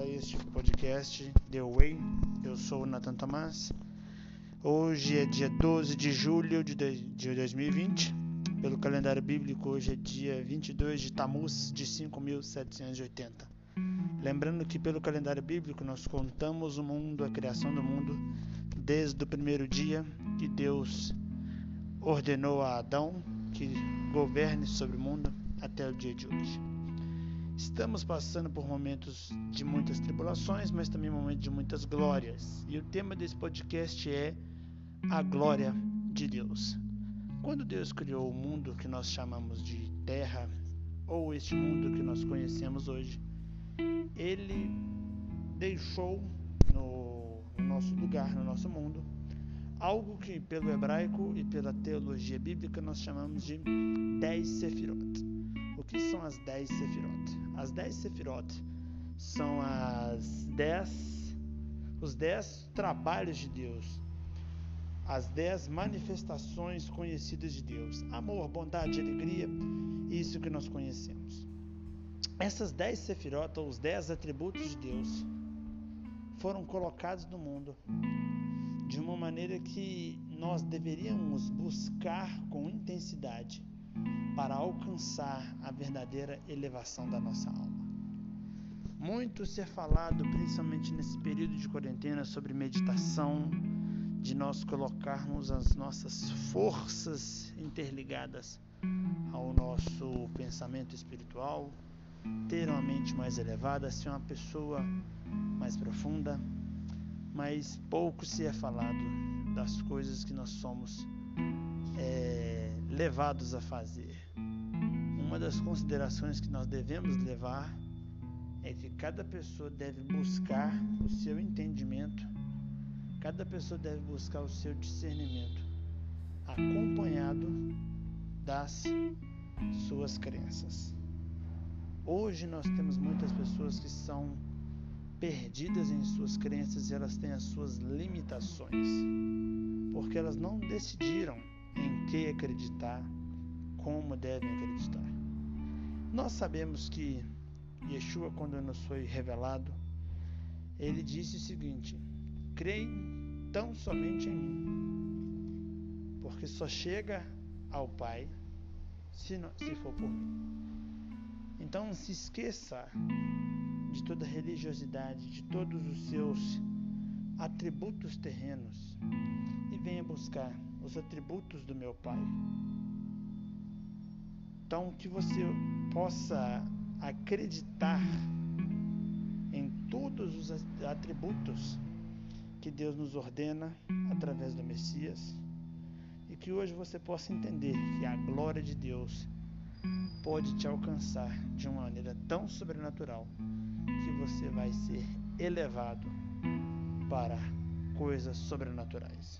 este podcast The Way. Eu sou o Nathan Tomás. Hoje é dia 12 de julho de 2020. Pelo calendário bíblico, hoje é dia 22 de Tammuz de 5780. Lembrando que pelo calendário bíblico nós contamos o mundo, a criação do mundo, desde o primeiro dia que Deus ordenou a Adão que governe sobre o mundo até o dia de hoje. Estamos passando por momentos de muitas tribulações, mas também momentos de muitas glórias. E o tema desse podcast é a glória de Deus. Quando Deus criou o mundo que nós chamamos de terra, ou este mundo que nós conhecemos hoje, ele deixou no, nosso lugar, no nosso mundo, algo que pelo hebraico e pela teologia bíblica nós chamamos de dez sefirot. O que são as dez sefirot? As dez sefirot são as dez, os dez trabalhos de Deus, as dez manifestações conhecidas de Deus: amor, bondade, alegria, isso que nós conhecemos. Essas dez sefirot, ou os dez atributos de Deus, foram colocados no mundo de uma maneira que nós deveríamos buscar com intensidade para alcançar a verdadeira elevação da nossa alma. Muito ser falado, principalmente nesse período de quarentena, sobre meditação, de nós colocarmos as nossas forças interligadas ao nosso pensamento espiritual, ter uma mente mais elevada, ser uma pessoa mais profunda, mas pouco se é falado das coisas que nós somos é, levados a fazer. Uma das considerações que nós devemos levar é que cada pessoa deve buscar o seu entendimento, cada pessoa deve buscar o seu discernimento, acompanhado das suas crenças. Hoje nós temos muitas pessoas que são perdidas em suas crenças e elas têm as suas limitações, porque elas não decidiram em que acreditar, como devem acreditar. Nós sabemos que Yeshua, quando nos foi revelado, ele disse o seguinte: creem tão somente em mim, porque só chega ao Pai se, não, se for por mim. Então se esqueça de toda religiosidade, de todos os seus atributos terrenos e venha buscar os atributos do meu Pai. Então, que você possa acreditar em todos os atributos que Deus nos ordena através do Messias e que hoje você possa entender que a glória de Deus pode te alcançar de uma maneira tão sobrenatural que você vai ser elevado para coisas sobrenaturais.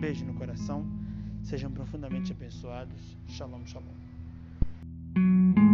Beijo no coração, sejam profundamente abençoados. Shalom, shalom.